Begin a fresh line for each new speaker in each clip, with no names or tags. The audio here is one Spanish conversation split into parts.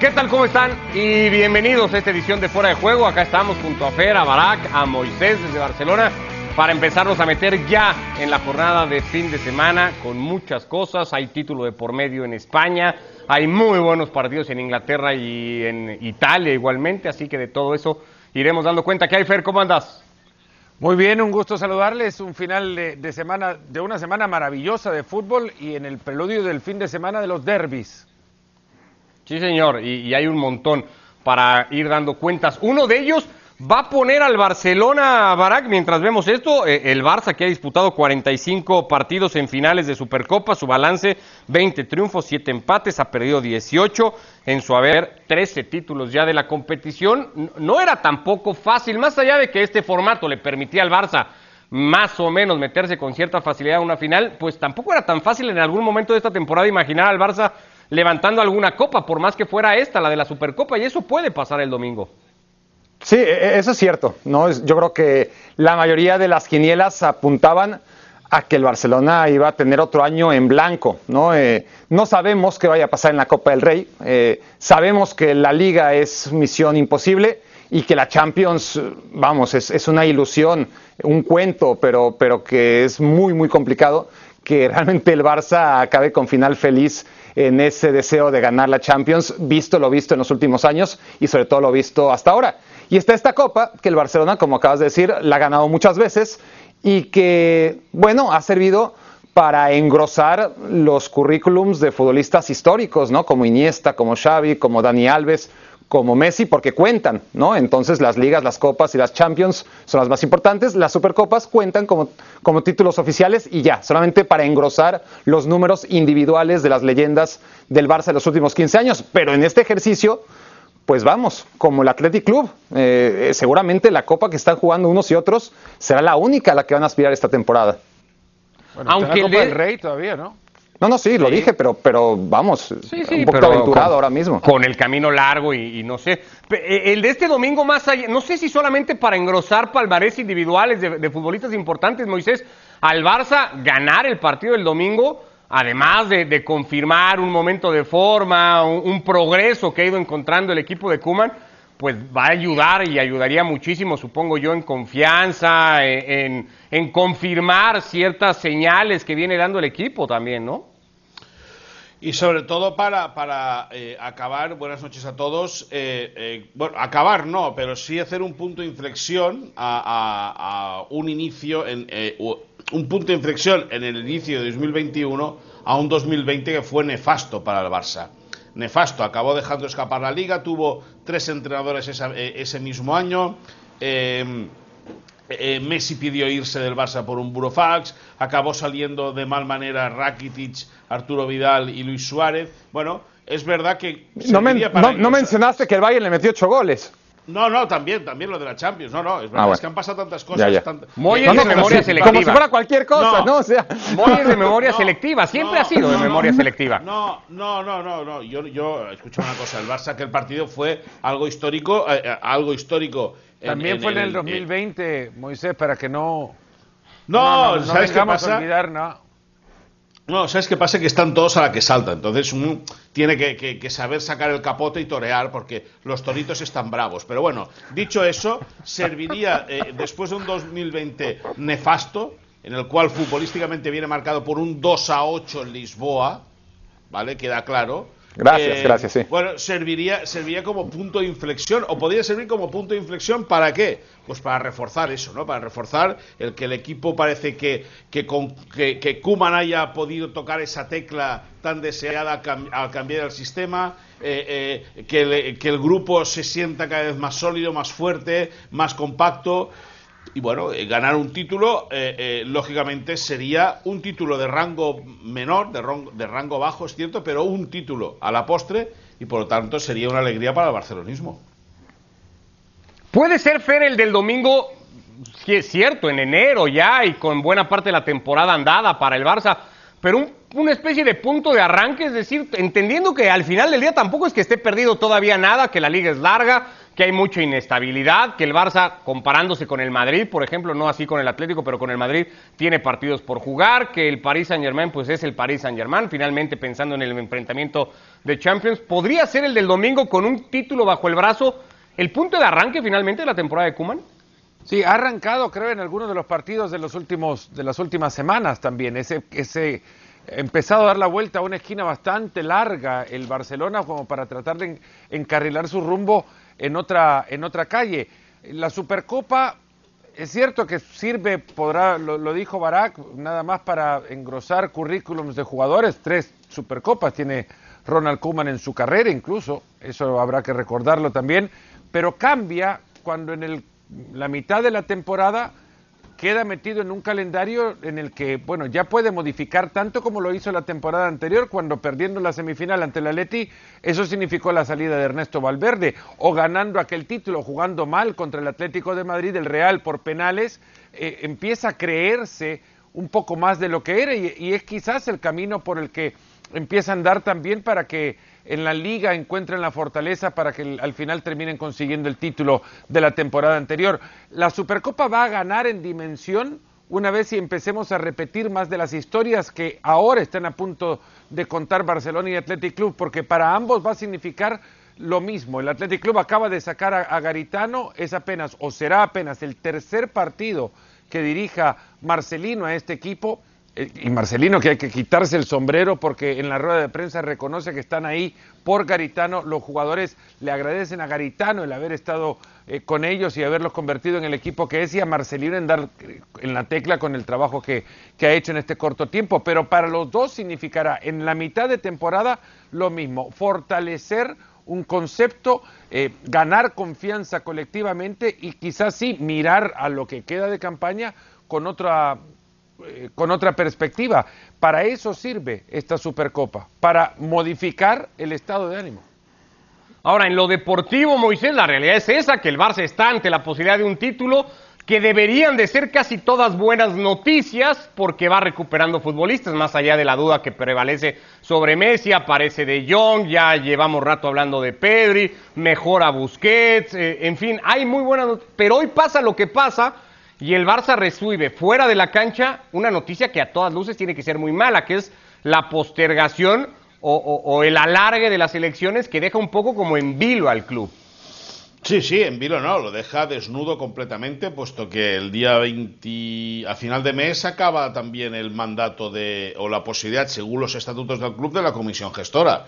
¿Qué tal? ¿Cómo están? Y bienvenidos a esta edición de Fuera de Juego. Acá estamos junto a Fer, a Barak, a Moisés desde Barcelona para empezarnos a meter ya en la jornada de fin de semana con muchas cosas. Hay título de por medio en España, hay muy buenos partidos en Inglaterra y en Italia igualmente, así que de todo eso iremos dando cuenta. ¿Qué hay, Fer? ¿Cómo andas?
Muy bien, un gusto saludarles. Un final de, semana, de una semana maravillosa de fútbol y en el preludio del fin de semana de los derbis.
Sí, señor, y, hay un montón para ir dando cuentas. Uno de ellos va a poner al Barcelona, Barak, mientras vemos esto. Eh, el Barça que ha disputado 45 partidos en finales de Supercopa, su balance 20 triunfos, 7 empates, ha perdido 18 en su haber 13 títulos ya de la competición. No era tampoco fácil, más allá de que este formato le permitía al Barça más o menos meterse con cierta facilidad a una final, pues tampoco era tan fácil en algún momento de esta temporada imaginar al Barça levantando alguna copa, por más que fuera esta, la de la Supercopa, y eso puede pasar el domingo.
Sí, e, eso es cierto. ¿no? Yo creo que la mayoría de las quinielas apuntaban a que el Barcelona iba a tener otro año en blanco. No, eh, no sabemos qué vaya a pasar en la Copa del Rey. Eh, sabemos que la liga es misión imposible y que la Champions, vamos, es, es, una ilusión, un cuento, pero, pero que es muy, muy complicado que realmente el Barça acabe con final feliz en ese deseo de ganar la Champions, visto lo visto en los últimos años y sobre todo lo visto hasta ahora. Y está esta copa que el Barcelona, como acabas de decir, la ha ganado muchas veces y que, bueno, ha servido para engrosar los currículums de futbolistas históricos, ¿no? Como Iniesta, como Xavi, como Dani Alves, como Messi, porque cuentan, ¿no? Entonces las ligas, las copas y las Champions son las más importantes, las Supercopas cuentan como, como títulos oficiales y ya, solamente para engrosar los números individuales de las leyendas del Barça de los últimos 15 años. Pero en este ejercicio, pues vamos, como el Athletic Club, eh, seguramente la copa que están jugando unos y otros será la única a la que van a aspirar esta temporada.
Bueno, Aunque la Copa de... del Rey todavía, ¿no?
No, no, sí, sí, lo dije, pero, pero vamos,
sí, sí,
un poco aventurado con, ahora mismo.
Con el camino largo y, y, no sé. El de este domingo más allá, no sé si solamente para engrosar palmarés individuales de, de, futbolistas importantes, Moisés, al Barça ganar el partido del domingo, además de, de confirmar un momento de forma, un, un, progreso que ha ido encontrando el equipo de Kuman, pues va a ayudar y ayudaría muchísimo, supongo yo, en confianza, en, confirmar ciertas señales que viene dando el equipo también, ¿no?
Y sobre todo para, para eh, acabar, buenas noches a todos, eh, eh, bueno, acabar no, pero sí hacer un punto de inflexión a, a, a un inicio, en, un punto de inflexión en el inicio de 2021 a un 2020 que fue nefasto para el Barça nefasto. Acabó dejando escapar la liga, tuvo tres entrenadores esa, ese mismo año. Eh, eh, Messi pidió irse del Barça por un burofax, acabó saliendo de mal manera Rakitic, Arturo Vidal y Luis Suárez. Bueno, es verdad que...
No, men no, no mencionaste que el Bayern le metió ocho goles.
No, no, también, también lo de la Champions. No, no, es verdad, ah, bueno. es que han pasado tantas cosas.
Ya, ya.
Tant...
No,
de memoria selectiva.
Como si fuera cualquier cosa, ¿no? ¿no? O sea.
Muy de memoria selectiva, siempre ha sido de memoria selectiva.
No, no, no, no, no. Yo, yo escucho una cosa, el Barça que el partido fue algo histórico, eh, eh, algo histórico.
También en, fue en, en el 2020, eh, Moisés, para que no.
No, no, ¿sabes qué pasa?
Olvidar, no.
No, ¿sabes qué pasa? Que están todos a la que salta. Entonces uno tiene que, saber sacar el capote y torear porque los toritos están bravos. Pero bueno, dicho eso, serviría eh, después de un 2020 nefasto, en el cual futbolísticamente viene marcado por un 2 a 8 en Lisboa, ¿vale? Queda claro.
Gracias, eh, gracias, sí.
Bueno, serviría, serviría como punto de inflexión, o podría servir como punto de inflexión para qué? Pues para reforzar eso, ¿no? Para reforzar el que el equipo parece que, que, con, que, que Kuman haya podido tocar esa tecla tan deseada al, cam al cambiar el sistema, eh, eh, que, le, que el grupo se sienta cada vez más sólido, más fuerte, más compacto y bueno, eh, ganar un título, eh, eh, lógicamente, sería un título de rango menor, de, rango, de rango bajo, es cierto, pero un título a la postre y por lo tanto sería una alegría para el barcelonismo.
Puede ser, Fer, el del domingo, es cierto, en enero ya y con buena parte de la temporada andada para el Barça, pero un, una especie de punto de arranque, es decir, entendiendo que al final del día tampoco es que esté perdido todavía nada, que la liga es larga, que hay mucha inestabilidad, que el Barça, comparándose con el Madrid, por ejemplo, no así con el Atlético, pero con el Madrid, tiene partidos por jugar, que el Paris Saint Germain, pues es el Paris Saint Germain, finalmente pensando en el enfrentamiento de Champions, podría ser el del domingo con un título bajo el brazo, el punto de arranque finalmente de la temporada de Kuman.
Sí, ha arrancado, creo, en algunos de los partidos de los últimos, de las últimas semanas también. Ese, ese empezado a dar la vuelta a una esquina bastante larga el Barcelona como para tratar de encarrilar su rumbo en otra, en otra calle. La Supercopa es cierto que sirve, podrá, lo, dijo Barak, nada más para engrosar currículums de jugadores. Tres Supercopas tiene Ronald Koeman en su carrera, incluso, eso habrá que recordarlo también. Pero cambia cuando en el, la mitad de la temporada queda metido en un calendario en el que, bueno, ya puede modificar tanto como lo hizo la temporada anterior, cuando perdiendo la semifinal ante el Atleti, eso significó la salida de Ernesto Valverde, o ganando aquel título, jugando mal contra el Atlético de Madrid, el Real por penales, eh, empieza a creerse un poco más de lo que era y es quizás el camino por el que empieza a andar también para que en la liga encuentren la fortaleza para que al final terminen consiguiendo el título de la temporada anterior. La Supercopa va a ganar en dimensión una vez si empecemos a repetir más de las historias que ahora están a punto de contar Barcelona y Athletic Club, porque para ambos va a significar lo mismo. El Athletic Club acaba de sacar a, Garitano, es apenas o será apenas el tercer partido que dirija Marcelino a este equipo y Marcelino que hay que quitarse el sombrero porque en la rueda de prensa reconoce que están ahí por Garitano. Los jugadores le agradecen a Garitano el haber estado eh, con ellos y haberlos convertido en el equipo que es y a Marcelino en dar eh, en la tecla con el trabajo que, que, ha hecho en este corto tiempo. Pero para los dos significará en la mitad de temporada lo mismo, fortalecer un concepto, ganar confianza colectivamente y quizás sí mirar a lo que queda de campaña con otra eh, con otra perspectiva. Para eso sirve esta Supercopa, para modificar el estado de ánimo.
Ahora, en lo deportivo, Moisés, la realidad es esa, que el Barça está ante la posibilidad de un título que deberían de ser casi todas buenas noticias porque va recuperando futbolistas, más allá de la duda que prevalece sobre Messi, aparece de Jong, ya llevamos rato hablando de Pedri, mejora Busquets, eh, en fin, hay muy buenas noticias, pero hoy pasa lo que pasa, y el Barça resuelve fuera de la cancha una noticia que a todas luces tiene que ser muy mala, que es la postergación o, el alargue de las elecciones que deja un poco como en vilo al club.
Sí, sí, en vilo no, lo deja desnudo completamente, puesto que el día 20, a final de mes, acaba también el mandato de, o la posibilidad, según los estatutos del club, de la comisión gestora.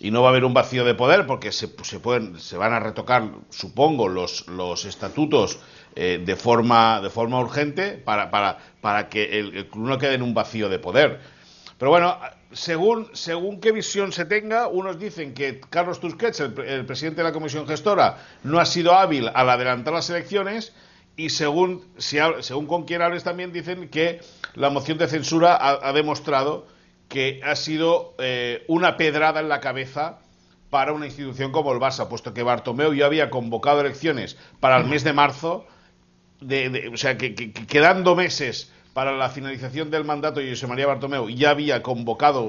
Y no va a haber un vacío de poder porque se, se, pueden, se van a retocar, supongo, los, los estatutos eh, de, forma, de forma urgente para, para, para que el, club no quede en un vacío de poder. Pero bueno, según, según qué visión se tenga, unos dicen que Carlos Tusquets, el, presidente de la comisión gestora, no ha sido hábil al adelantar las elecciones y según, si, según con quien hables también dicen que la moción de censura ha, demostrado que ha sido eh, una pedrada en la cabeza para una institución como el Barça, puesto que Bartomeu ya había convocado elecciones para el mes de marzo o sea, que, quedando meses para la finalización del mandato de José María Bartomeu ya había convocado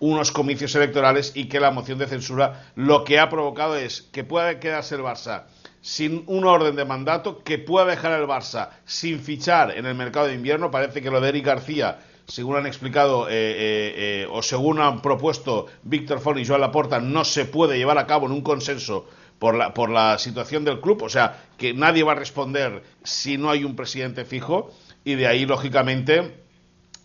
unos comicios electorales y que la moción de censura lo que ha provocado es que pueda quedarse el Barça sin un orden de mandato, que pueda dejar el Barça sin fichar en el mercado de invierno. Parece que lo de Eric García, según han explicado eh, eh, eh, o según han propuesto Víctor Fon y Joan Laporta, no se puede llevar a cabo en un consenso por la, por la situación del club, o sea, que nadie va a responder si no hay un presidente fijo y de ahí, lógicamente,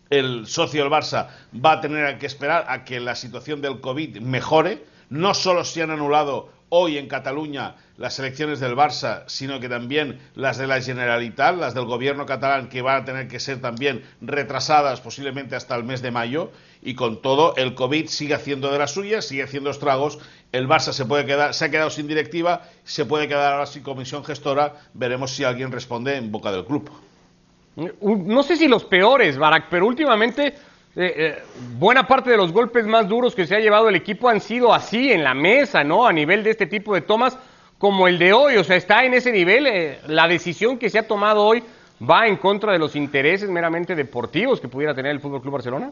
el socio del Barça va a tener que esperar a que la situación del COVID mejore. No solo se han anulado hoy en Cataluña las elecciones del Barça, sino que también las de la Generalitat, las del gobierno catalán, que van a tener que ser también retrasadas posiblemente hasta el mes de mayo. Y con todo, el COVID sigue haciendo de las suyas, sigue haciendo estragos. El Barça se puede quedar, se ha quedado sin directiva, se puede quedar ahora sin comisión gestora. Veremos si alguien responde en boca del club.
No sé si los peores, Barak, pero últimamente eh, eh, buena parte de los golpes más duros que se ha llevado el equipo han sido así en la mesa, ¿no? A nivel de este tipo de tomas, como el de hoy, o sea, está en ese nivel. Eh, la decisión que se ha tomado hoy va en contra de los intereses meramente deportivos que pudiera tener el Fútbol Club Barcelona.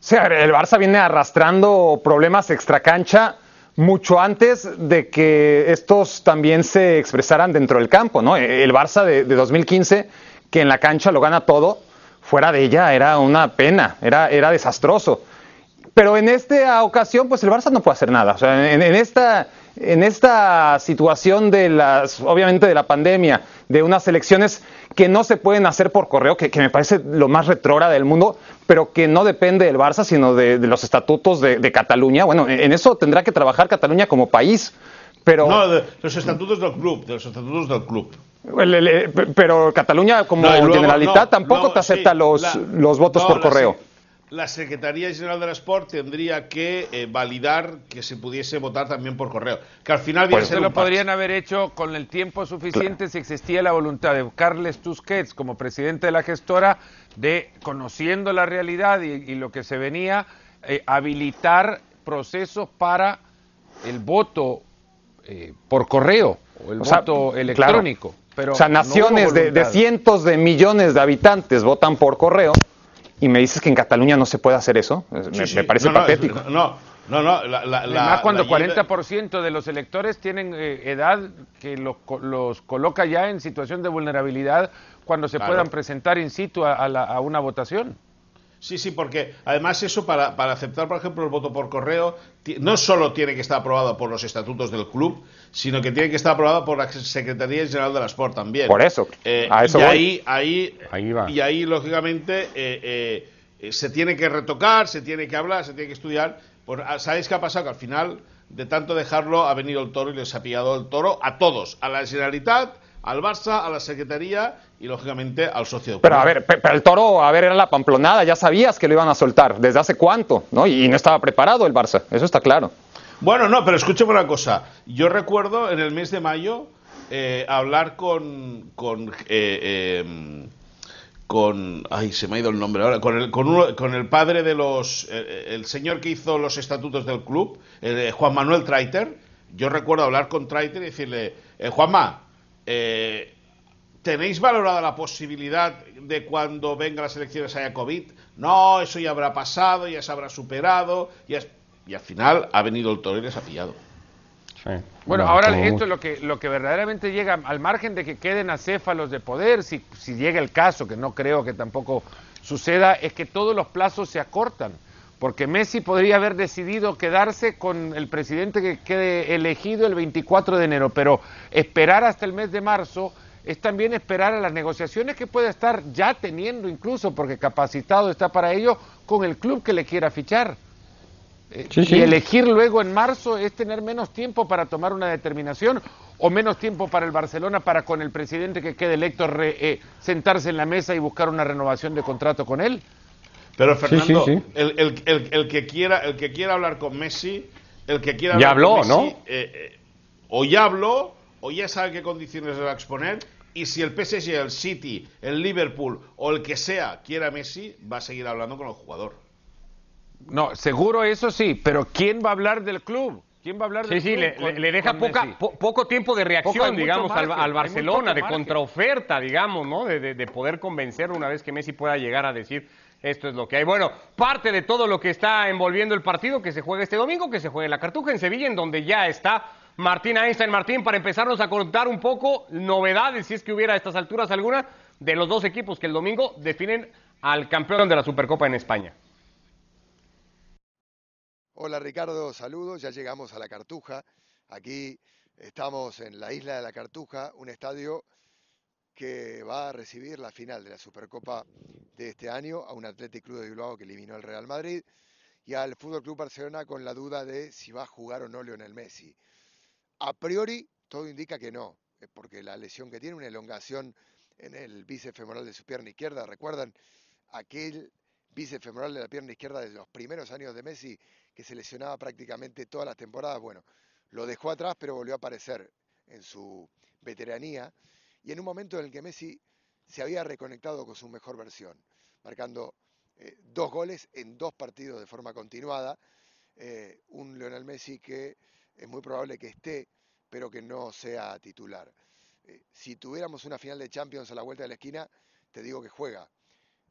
Sí, el Barça viene arrastrando problemas extracancha mucho antes de que estos también se expresaran dentro del campo, ¿no? El Barça de, de 2015, que en la cancha lo gana todo, fuera de ella era una pena, era, era desastroso. Pero en esta ocasión, pues el Barça no puede hacer nada. O sea, en, en esta, en esta situación de las, obviamente de la pandemia, de unas elecciones que no se pueden hacer por correo, que, que me parece lo más retrógrada del mundo, pero que no depende del Barça, sino de, de los estatutos de, de, Cataluña. Bueno, en eso tendrá que trabajar Cataluña como país. Pero...
No, de los estatutos del club, de los estatutos del club.
El, el, el, pero Cataluña como no, luego, Generalitat no, tampoco no, te acepta sí, los, la, los votos por correo.
La, la Secretaría General del Sport tendría que eh, validar que se pudiese votar también por correo. Que al final
pues se lo podrían haber hecho con el tiempo suficiente claro. si existía la voluntad de Carles Tusquets como presidente de la gestora de, conociendo la realidad y, y lo que se venía, eh, habilitar procesos para el voto eh, por correo o el o voto sea, electrónico.
Claro. Pero o sea, naciones no de, de, cientos de millones de habitantes votan por correo y me dices que en Cataluña no se puede hacer eso. Sí, me, sí. me, parece
no,
patético.
No, no, no. La, la,
Además, cuando la 40% de los electores tienen eh, edad que los, los, coloca ya en situación de vulnerabilidad cuando se claro. puedan presentar in situ a, a, a una votación.
Sí, sí, porque además eso para, para, aceptar, por ejemplo, el voto por correo, no solo tiene que estar aprobado por los estatutos del club, sino que tiene que estar aprobado por la Secretaría General de la Sport también.
Por eso,
eh,
a eso
y
voy.
ahí, ahí, ahí va. y ahí lógicamente eh, eh, se tiene que retocar, se tiene que hablar, se tiene que estudiar. Pues, ¿Sabéis qué ha pasado? Que al final, de tanto dejarlo, ha venido el toro y les ha pillado el toro a todos, a la Generalitat, al Barça, a la Secretaría y lógicamente al socio. De
pero a ver, pero el toro, a ver, era la pamplonada, ya sabías que lo iban a soltar, ¿desde hace cuánto? ¿no? Y no estaba preparado el Barça, eso está claro.
Bueno, no, pero escúcheme una cosa. Yo recuerdo en el mes de mayo eh, hablar con. con eh, eh, con ay se me ha ido el nombre ahora con el con, uno, con el padre de los eh, el señor que hizo los estatutos del club eh, Juan Manuel Traiter yo recuerdo hablar con Traiter y decirle eh, Juanma eh, ¿Tenéis valorada la posibilidad de cuando vengan las elecciones haya COVID? No, eso ya habrá pasado, ya se habrá superado, ya es... y al final ha venido el toro y les ha pillado.
Sí. Bueno, no, ahora esto es lo que, lo que verdaderamente llega, al margen de que queden acéfalos de poder, si, si llega el caso, que no creo que tampoco suceda, es que todos los plazos se acortan. Porque Messi podría haber decidido quedarse con el presidente que quede elegido el 24 de enero, pero esperar hasta el mes de marzo es también esperar a las negociaciones que puede estar ya teniendo incluso, porque capacitado está para ello, con el club que le quiera fichar. Sí, sí. Y elegir luego en marzo es tener menos tiempo para tomar una determinación o menos tiempo para el Barcelona para con el presidente que quede electo re, eh, sentarse en la mesa y buscar una renovación de contrato con él.
Pero Fernando, sí, el, el, el, el, que quiera, el que quiera hablar con Messi, el que quiera
ya
hablar
habló,
con Messi,
¿no?
Eh, eh, o ya habló o ya sabe qué condiciones le va a exponer y si el PSG, el City, el Liverpool o el que sea quiera a Messi, va a seguir hablando con el jugador.
No, seguro eso sí, pero ¿quién va a hablar del club? ¿Quién va a hablar del
sí,
club?
Sí, le, con, le, deja poca, po, poco tiempo de reacción, digamos, margen, al, al, Barcelona, de contraoferta, digamos, ¿no? De, de, de, poder convencer una vez que Messi pueda llegar a decir esto es lo que hay. Bueno, parte de todo lo que está envolviendo el partido que se juega este domingo, que se juega en la Cartuja en Sevilla, en donde ya está Martín Einstein. Martín, para empezarnos a contar un poco novedades, si es que hubiera a estas alturas alguna, de los dos equipos que el domingo definen al campeón de la Supercopa en España.
Hola Ricardo, saludos, ya llegamos a la Cartuja. Aquí estamos en la isla de la Cartuja, un estadio que va a recibir la final de la Supercopa de este año a un Athletic Club de Bilbao que eliminó al Real Madrid y al Fútbol Club Barcelona con la duda de si va a jugar o no Lionel Messi. A priori, todo indica que no, eh, porque la lesión que tiene, una elongación en el bíceps de su pierna izquierda, recuerdan aquel bíceps de la pierna izquierda de los primeros años de Messi que se lesionaba prácticamente todas las temporadas. Bueno, lo dejó atrás, pero volvió a aparecer en su veteranía y en un momento en el que Messi se había reconectado con su mejor versión, marcando eh, dos goles en dos partidos de forma continuada. Eh, un Lionel Messi que es muy probable que esté, pero que no sea titular. Eh, si tuviéramos una final de Champions a la vuelta de la esquina, te digo que juega,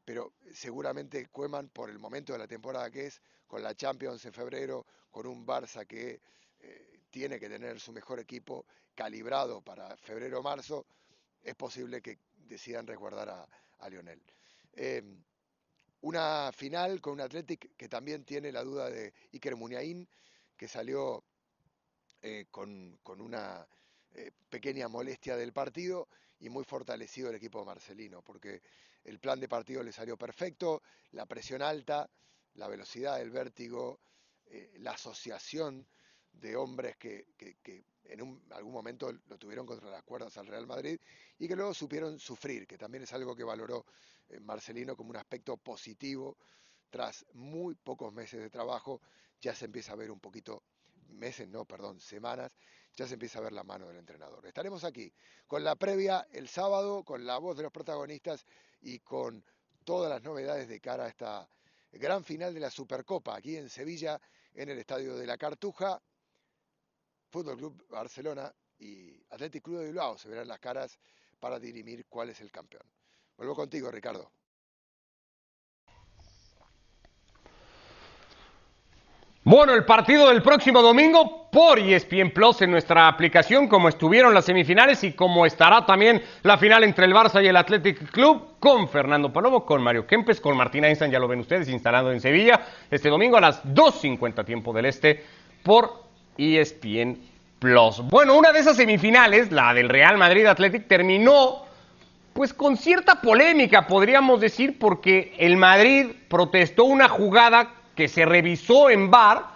pero seguramente Cueman, por el momento de la temporada que es, con la Champions en febrero, con un Barça que tiene que tener su mejor equipo calibrado para febrero o marzo, es posible que decidan resguardar a, Lionel. Em, una final con un Athletic que también tiene la duda de Iker Muniain, que salió eh, con, con, una eh, pequeña molestia del partido y muy fortalecido el equipo marcelino, porque el plan de partido le salió perfecto, la presión alta, la velocidad, el vértigo, eh, la asociación de hombres que, en algún momento lo tuvieron contra las cuerdas al Real Madrid y que luego supieron sufrir, que también es algo que valoró eh, Marcelino como un aspecto positivo. Tras muy pocos meses de trabajo ya se empieza a ver un poquito, meses no, perdón, semanas, ya se empieza a ver la mano del entrenador. Estaremos aquí con la previa el sábado, con la voz de los protagonistas y con todas las novedades de cara a esta gran final de la Supercopa aquí en Sevilla, en el Estadio de la Cartuja. Fútbol Club Barcelona y Athletic Club de Bilbao se verán las caras para dirimir cuál es el campeón. Vuelvo contigo, Ricardo.
Bueno, el partido del próximo domingo por ESPN Plus en nuestra aplicación, como estuvieron las semifinales y como estará también la final entre el Barça y el Athletic Club, con Fernando Palomo, con Mario Kempes, con Martín Einstein, ya lo ven ustedes, instalado en Sevilla, este domingo a las 2.50 tiempo del Este, por ESPN Plus. Bueno, una de esas semifinales, la del Real Madrid Athletic, terminó pues con cierta polémica, podríamos decir, porque el Madrid protestó una jugada que se revisó en VAR,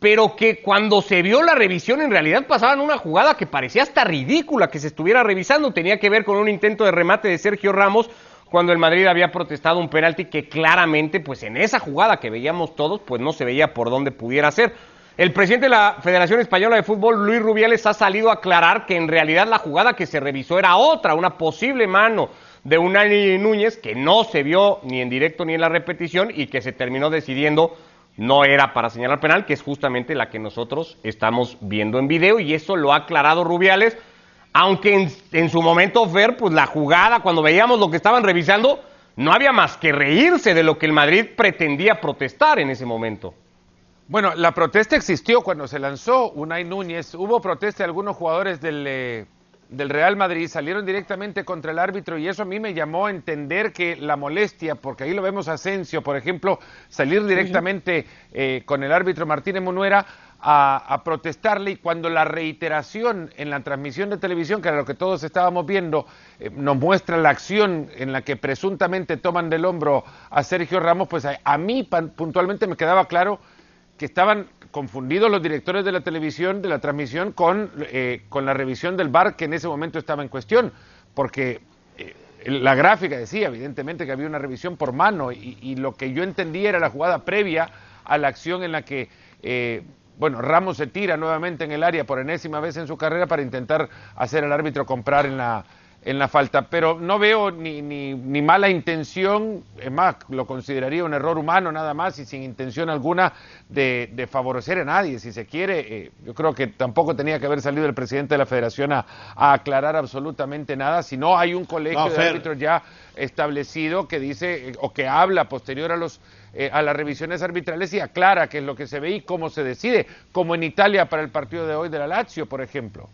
pero que cuando se vio la revisión en realidad pasaban una jugada que parecía hasta ridícula que se estuviera revisando. Tenía que ver con un intento de remate de Sergio Ramos cuando el Madrid había protestado un penalti que claramente, pues en esa jugada que veíamos todos, pues no se veía por dónde pudiera ser. El presidente de la Federación Española de Fútbol, Luis Rubiales, ha salido a aclarar que en realidad la jugada que se revisó era otra, una posible mano de Unai Núñez que no se vio ni en directo ni en la repetición y que se terminó decidiendo no era para señalar penal, que es justamente la que nosotros estamos viendo en video y eso lo ha aclarado Rubiales, aunque en, su momento Fer, pues la jugada, cuando veíamos lo que estaban revisando, no había más que reírse de lo que el Madrid pretendía protestar en ese momento.
Bueno, la protesta existió cuando se lanzó Unai Núñez, hubo protesta de algunos jugadores del... Eh, del Real Madrid. Salieron directamente contra el árbitro y eso a mí me llamó a entender que la molestia, porque ahí lo vemos a Asensio, por ejemplo, salir directamente eh, con el árbitro Martínez Munuera a, protestarle y cuando la reiteración en la transmisión de televisión, que era lo que todos estábamos viendo, eh, nos muestra la acción en la que presuntamente toman del hombro a Sergio Ramos, pues a mí puntualmente me quedaba claro que estaban confundidos los directores de la televisión, de la transmisión, con, eh, con la revisión del bar que en ese momento estaba en cuestión, porque eh, la gráfica decía evidentemente que había una revisión por mano y, lo que yo entendía era la jugada previa a la acción en la que... Eh, bueno, Ramos se tira nuevamente en el área por enésima vez en su carrera para intentar hacer al árbitro comprar en la, en la falta, pero no veo ni, ni, ni, mala intención, es más, lo consideraría un error humano nada más y sin intención alguna de, de favorecer a nadie, si se quiere. Eh, yo creo que tampoco tenía que haber salido el presidente de la federación a, aclarar absolutamente nada, si no hay un colegio de árbitros ya establecido que dice eh, o que habla posterior a los eh, a las revisiones arbitrales y aclara qué es lo que se ve y cómo se decide, como en Italia para el partido de hoy de la Lazio, por ejemplo.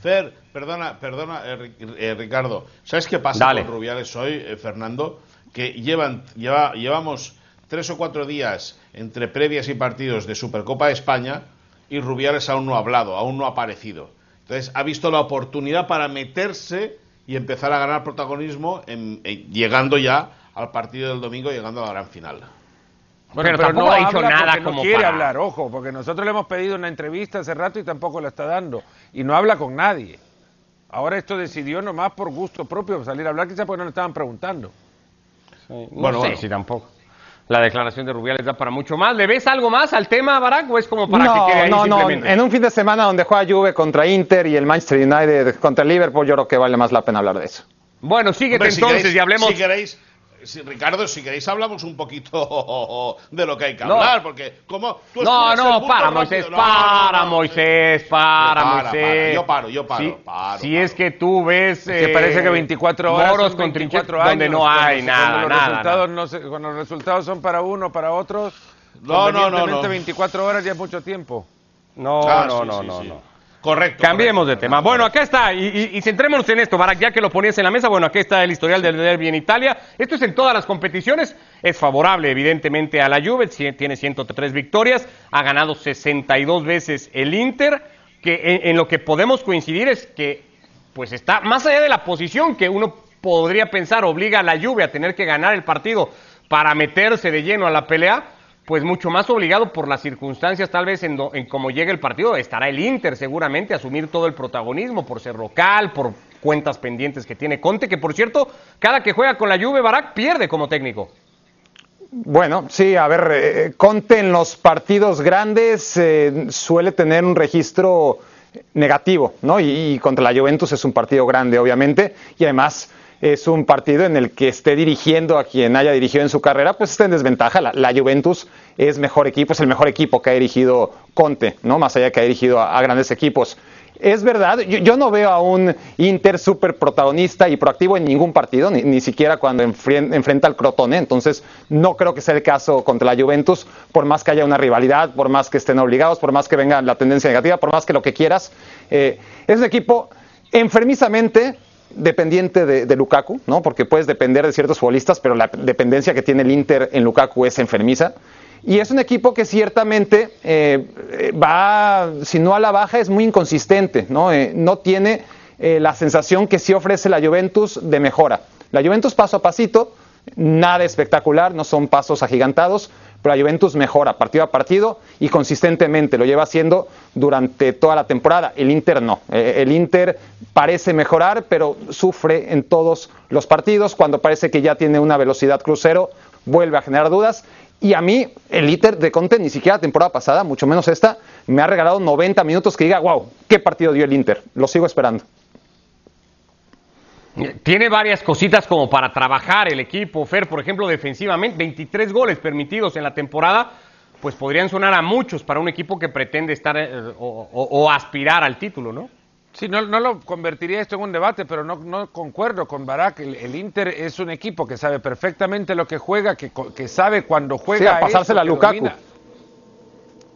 Fer, perdona, perdona, eh, eh, Ricardo. ¿Sabes qué pasa con Rubiales hoy, eh, Fernando? Que llevan, lleva, llevamos tres o cuatro días entre previas y partidos de Supercopa de España y Rubiales aún no ha hablado, aún no ha aparecido. Entonces ha visto la oportunidad para meterse y empezar a ganar protagonismo llegando ya al partido del domingo, llegando a la gran final.
Bueno, pero, tampoco no ha dicho nada como no quiere hablar, ojo, porque nosotros le hemos pedido una entrevista hace rato y tampoco la está dando. Y no habla con nadie. Ahora esto decidió nomás por gusto propio salir a hablar, quizás porque no le estaban preguntando.
bueno, sí, tampoco. La declaración de Rubiales da para mucho más. ¿Le ves algo más al tema, Barack, o es como para que quede ahí
No, no, en un fin de semana donde juega Juve contra Inter y el Manchester United contra el Liverpool, yo creo que vale más la pena hablar de eso.
Bueno, síguete entonces y hablemos...
Si queréis Ricardo, si queréis hablamos un poquito de lo que hay que hablar, porque como
No, no, para Moisés, para Moisés, para Moisés.
yo paro, yo paro,
si, es que tú ves
que parece que 24 horas
moros con años, donde no hay nada,
cuando los resultados No cuando los resultados son para uno, para otros, no, no, no, 24 horas ya es mucho tiempo.
No,
Ah,
no,
sí,
no,
sí,
no,
sí.
no.
Correcto.
Cambiemos de tema. Bueno, acá está, y, y- y centrémonos en esto, Barak, ya que lo ponías en la mesa, bueno, aquí está el historial del derby en Italia. Esto es en todas las competiciones, es favorable evidentemente a la Juve, tiene 103 victorias, ha ganado 62 veces el Inter, que en, en lo que podemos coincidir es que pues está más allá de la posición que uno podría pensar. Obliga a la Juve a tener que ganar el partido para meterse de lleno a la pelea, pues mucho más obligado por las circunstancias, tal vez en, do- en cómo llegue el partido, estará el Inter seguramente a asumir todo el protagonismo por ser local, por cuentas pendientes que tiene Conte, que por cierto, cada que juega con la Juve, Barak pierde como técnico.
Bueno, sí, a ver, eh, Conte en los partidos grandes eh, suele tener un registro negativo, ¿no? Y, y contra la Juventus es un partido grande, obviamente, y además es un partido en el que esté dirigiendo a quien haya dirigido en su carrera, pues está en desventaja. La, Juventus es mejor equipo, es el mejor equipo que ha dirigido Conte, ¿no? Más allá que ha dirigido a, grandes equipos. Es verdad, yo, no veo a un Inter súper protagonista y proactivo en ningún partido, ni, ni siquiera cuando enfrenta al Crotone, entonces no creo que sea el caso contra la Juventus, por más que haya una rivalidad, por más que estén obligados, por más que venga la tendencia negativa, por más que lo que quieras. Eh, es un equipo enfermizamente dependiente de, Lukaku, ¿no? porque puedes depender de ciertos futbolistas, pero la dependencia que tiene el Inter en Lukaku es enfermiza. Y es un equipo que ciertamente eh, va, si no a la baja, es muy inconsistente, ¿no? Eh, no tiene eh, la sensación que sí ofrece la Juventus de mejora. La Juventus paso a pasito, nada espectacular, no son pasos agigantados, pero la Juventus mejora partido a partido y consistentemente lo lleva haciendo durante toda la temporada. El Inter no. Eh, el Inter parece mejorar, pero sufre en todos los partidos. Cuando parece que ya tiene una velocidad crucero, vuelve a generar dudas. Y a mí, el Inter de Conte, ni siquiera la temporada pasada, mucho menos esta, me ha regalado 90 minutos que diga, wow, qué partido dio el Inter. Lo sigo esperando.
Tiene varias cositas como para trabajar el equipo. Fer, por ejemplo, defensivamente, 23 goles permitidos en la temporada, pues podrían sonar a muchos para un equipo que pretende estar eh, o, o- o aspirar al título, ¿no?
Sí, no, no lo convertiría esto en un debate, pero no, no concuerdo con Barak. El, el Inter es un equipo que sabe perfectamente lo que juega, que, co- que sabe cuando juega.
Sí, a pasársela
eso,
a
que
Lukaku.
domina.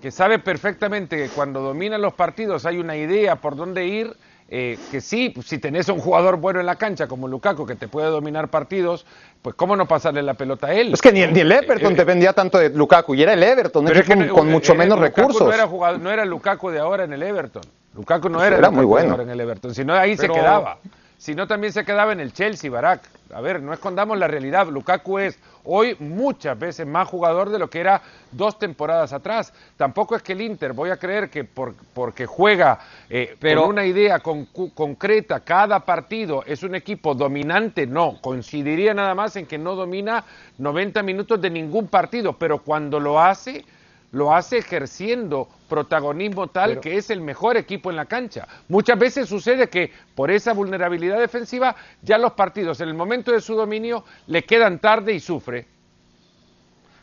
que sabe perfectamente que cuando dominan los partidos hay una idea por dónde ir. Eh, que sí, si tenés un jugador bueno en la cancha como Lukaku que te puede dominar partidos, pues cómo no pasarle la pelota a él.
Es que ni, ni el Everton
Eh,
dependía tanto de Lukaku, y era el Everton,
Pero es que
con mucho
eh,
menos
Lukaku
recursos.
No era, jugador, no era Lukaku de ahora en el Everton. Lukaku no
Pues
era,
era
el
muy
Lukaku de
bueno.
ahora en el Everton, sino ahí
Pero-
se quedaba. Si no, también se quedaba en el Chelsea, Barak. A ver, no escondamos la realidad. Lukaku es hoy muchas veces más jugador de lo que era dos temporadas atrás. Tampoco es que el Inter, voy a creer que por- porque juega eh,
Pero-
con una idea con- concreta cada partido es un equipo dominante, no. Coincidiría nada más en que no domina 90 minutos de ningún partido, pero cuando lo hace lo hace ejerciendo protagonismo tal que es el mejor equipo en la cancha. Muchas veces sucede que por esa vulnerabilidad defensiva ya los partidos en el momento de su dominio le quedan tarde y sufre.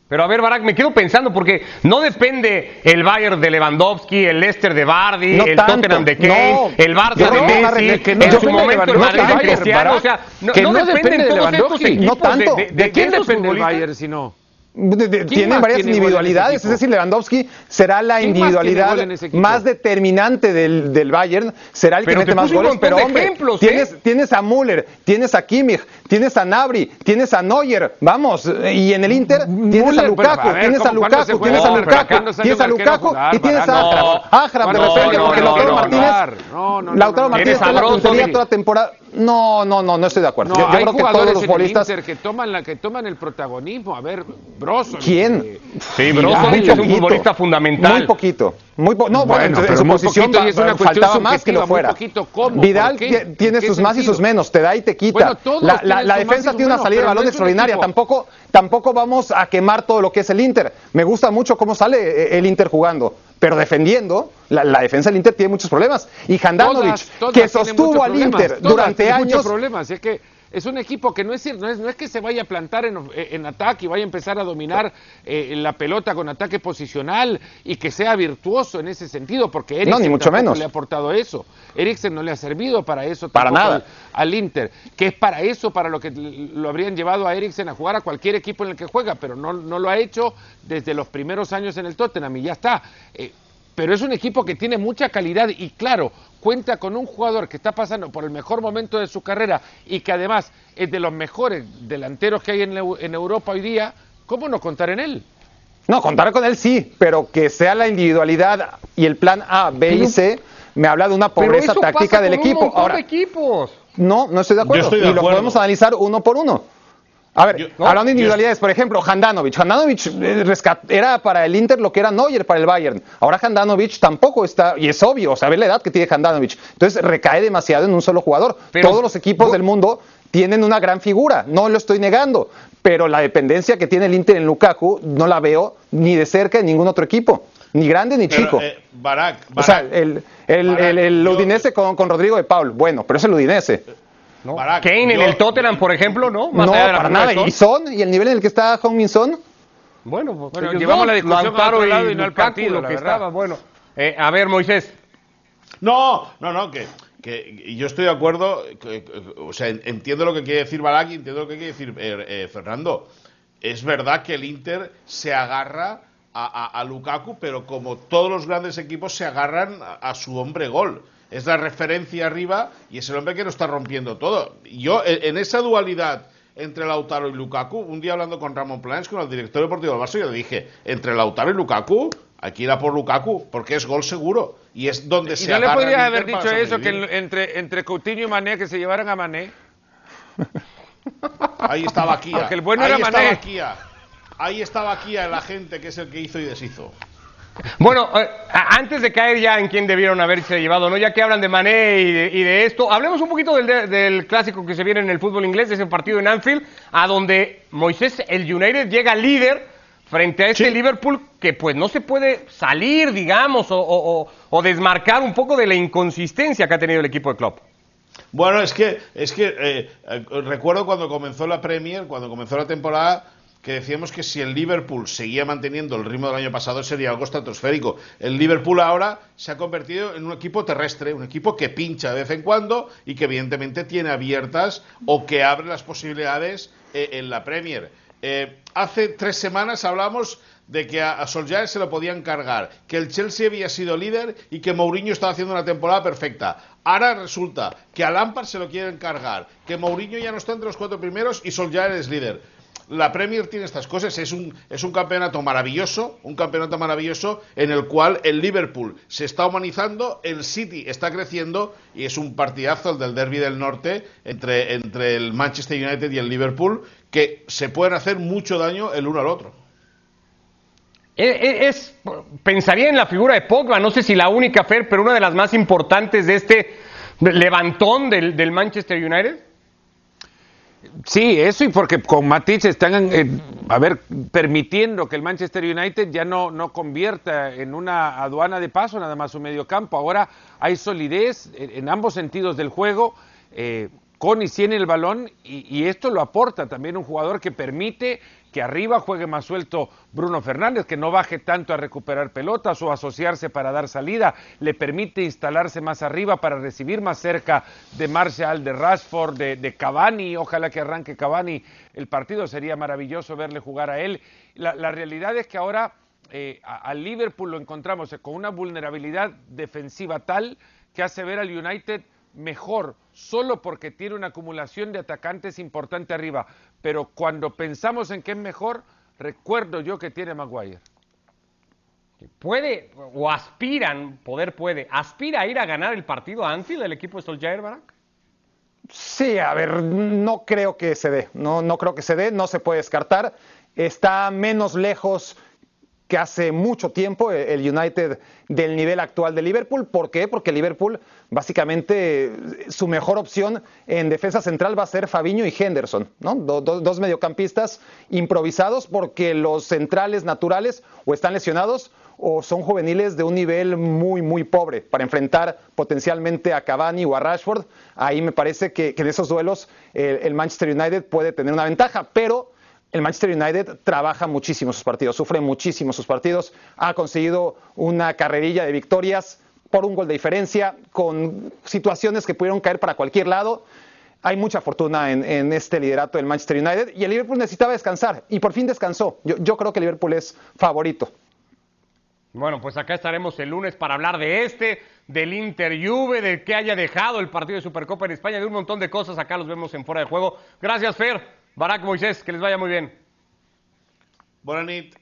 Pero a ver, Barak, me quedo pensando porque no depende el Bayern de Lewandowski, el Leicester de Bardi,
No
el
tanto,
Tottenham de Kane,
no.
el Barça de Messi,
que no
en su momento el
Lewandowski,
Madrid de Cristiano, o sea, no,
que
no
no
dependen
depende de Lewandowski.
No tanto.
de, de-
¿De,
de
quién depende el. Bayern si no?
De- de-
¿Quién
tienen
más
varias
tiene ese
individualidades, es decir, Lewandowski será la
¿Quién más tiene
individualidad más determinante del, del Bayern, será el que mete
te
más goles, pero hombre,
ejemplos, ¿eh?
tienes, tienes a Müller, tienes a Kimmich, tienes a Nabri, tienes a Neuer, vamos, y en el Inter tienes a Lukaku,
pero, a ver,
tienes a
¿cómo- cuándo se
Lukaku, tienes a Lukaku,
¿cuándo sale
tienes a Lukaku
jugar,
y tienes a? Ahraf,
No,
de repente, porque Lautaro Martínez, Lautaro. Martínez está en la puntería toda temporada. No, no, no, no estoy de acuerdo.
No,
yo yo
hay
creo que todos los
en el
futbolistas
Inter que toman, la, que toman el protagonismo. A ver, Brozovic.
¿Quién?
eh,
Sí,
Muy
Brozovic es un
poquito,
futbolista fundamental.
Muy poquito. Muy po- no, bueno,
Bueno,
en su posición
y es una
faltaba más que lo
muy
fuera.
poquito, ¿cómo?
Vidal tiene
¿En qué
sus más y
sentido?
sus menos, te da y te quita.
Bueno, todos
la la- la defensa tiene una
menos,
salida de balón
no
extraordinaria. Tampoco, tampoco vamos a quemar todo lo que es el Inter. Me gusta mucho cómo sale eh, el Inter jugando. Pero defendiendo, la, la defensa del Inter tiene muchos problemas. Y Handanovic,
Todas- todas
que sostuvo al Inter durante años,
problemas. Es que es un equipo que no es, no es, no es que se vaya a plantar en, en ataque y vaya a empezar a dominar eh, la pelota con ataque posicional y que sea virtuoso en ese sentido, porque Eriksen
ni mucho menos.
le ha aportado eso. Eriksen no le ha servido para eso
Para nada.
Al, al Inter, que es para eso, para lo que lo habrían llevado a Eriksen a jugar a cualquier equipo en el que juega, pero no, no lo ha hecho desde los primeros años en el Tottenham y ya está. Eh, pero es un equipo que tiene mucha calidad y claro, cuenta con un jugador que está pasando por el mejor momento de su carrera y que además es de los mejores delanteros que hay en, en Europa hoy día, ¿cómo no contar en él?
No, contar con él sí, pero que sea la individualidad y el plan A, B y C me habla de una pobreza táctica del equipo.
Ahora, equipos.
No, no estoy de acuerdo. y lo podemos analizar uno por uno. A ver, hablando de individualidades, por ejemplo, Handanovic. Handanovic eh, era para el Inter lo que era Neuer para el Bayern. Ahora Handanovic tampoco está, y es obvio, saber la edad que tiene Handanovic. Entonces recae demasiado en un solo jugador. Todos los equipos del mundo tienen una gran figura, no lo estoy negando, pero la dependencia que tiene el Inter en Lukaku no la veo ni de cerca en ningún otro equipo, ni grande ni chico. Eh,
Barak,
o sea, el, el, Udinese con, con, Rodrigo de Paul, bueno, pero es el Udinese.
No. Kane en el Tottenham, por ejemplo, ¿no?
no, para nada. ¿Y Son? ¿Y el nivel en el que está Hong Son?
Bueno, pues llevamos la discusión a otro lado y, no al partido, lo que estaba. Bueno, eh, a ver, Moisés.
No, no, no, que, que yo estoy de acuerdo, o sea, entiendo lo que quiere decir Balak entiendo lo que quiere decir eh, eh, Fernando. Es verdad que el Inter se agarra a, Lukaku, pero como todos los grandes equipos se agarran a su hombre gol es la referencia arriba y es el hombre que lo está rompiendo todo. Yo, en esa dualidad entre Lautaro y Lukaku, un día hablando con Ramón Planes, con el director deportivo del Barça, yo le dije, entre Lautaro y Lukaku, aquí ir por Lukaku, porque es gol seguro. Y es donde se
¿Y no le podrías haber dicho eso, que entre, entre Coutinho y Mané, que se llevaran a Mané?
Ahí estaba Kia.
Porque el bueno
Ahí
era
estaba
Mané.
Kia. Ahí estaba Kia, el agente, que es el que hizo y deshizo.
Bueno, eh, antes de caer ya en quién debieron haberse llevado, ¿no? Ya que hablan de Mané y de, esto, hablemos un poquito del, clásico que se viene en el fútbol inglés, ese partido en Anfield, a donde Moisés, el United, llega líder frente a este Liverpool que pues no se puede salir, digamos, o, desmarcar un poco de la inconsistencia que ha tenido el equipo de Klopp.
Bueno, es que, es que eh, eh, recuerdo cuando comenzó la Premier, cuando comenzó la temporada, que decíamos que si el Liverpool seguía manteniendo el ritmo del año pasado sería algo estratosférico. El Liverpool ahora se ha convertido en un equipo terrestre, un equipo que pincha de vez en cuando y que evidentemente tiene abiertas o que abre las posibilidades eh, en la Premier. Eh, hace tres semanas hablamos de que a, Solskjaer se lo podían cargar, que el Chelsea había sido líder y que Mourinho estaba haciendo una temporada perfecta. Ahora resulta que a Lampard se lo quieren cargar, que Mourinho ya no está entre los cuatro primeros y Solskjaer es líder la Premier tiene estas cosas, es un, es un campeonato maravilloso, un campeonato maravilloso en el cual el Liverpool se está humanizando, el City está creciendo y es un partidazo el del Derby del Norte entre, entre el Manchester United y el Liverpool que se pueden hacer mucho daño el uno al otro.
E, e, es, pensaría en la figura de Pogba, no sé si la única Fer, pero una de las más importantes de este levantón del, del Manchester United.
Sí, eso y porque con Matic están, eh, a ver, permitiendo que el Manchester United ya no, no convierta en una aduana de paso nada más su medio campo. Ahora hay solidez en, ambos sentidos del juego. Eh, con y sin el balón y, esto lo aporta también un jugador que permite que arriba juegue más suelto Bruno Fernández, que no baje tanto a recuperar pelotas o asociarse para dar salida, le permite instalarse más arriba para recibir más cerca de Marshall, de Rashford, de, Cavani, ojalá que arranque Cavani. El partido, sería maravilloso verle jugar a él. La, realidad es que ahora eh, al Liverpool lo encontramos con una vulnerabilidad defensiva tal que hace ver al United mejor solo porque tiene una acumulación de atacantes importante arriba. Pero cuando pensamos en que es mejor, recuerdo yo que tiene Maguire.
¿Puede o aspiran, poder puede, aspira a ir a ganar el partido a Anfield el equipo de Solskjaer, Barak?
Sí, a ver, no creo que se dé, no, no creo que se dé, no se puede descartar. Está menos lejos que hace mucho tiempo eh, el United del nivel actual de Liverpool. ¿Por qué? Porque Liverpool, básicamente, su mejor opción en defensa central va a ser Fabiño y Henderson, ¿no? dos mediocampistas improvisados porque los centrales naturales o están lesionados o son juveniles de un nivel muy, muy pobre para enfrentar potencialmente a Cavani o a Rashford. Ahí me parece que, en esos duelos el Manchester United puede tener una ventaja, pero el Manchester United trabaja muchísimo sus partidos, sufre muchísimo sus partidos, ha conseguido una carrerilla de victorias por un gol de diferencia, con situaciones que pudieron caer para cualquier lado. Hay mucha fortuna en, este liderato del Manchester United y el Liverpool necesitaba descansar y por fin descansó. Yo, creo que el Liverpool es favorito.
Bueno, pues acá estaremos el lunes para hablar de este, del Inter Juve, de qué haya dejado el partido de Supercopa en España, de un montón de cosas. Acá los vemos en fuera de juego. Gracias, Fer. Barack Moisés, que les vaya muy bien.
Buenas noches.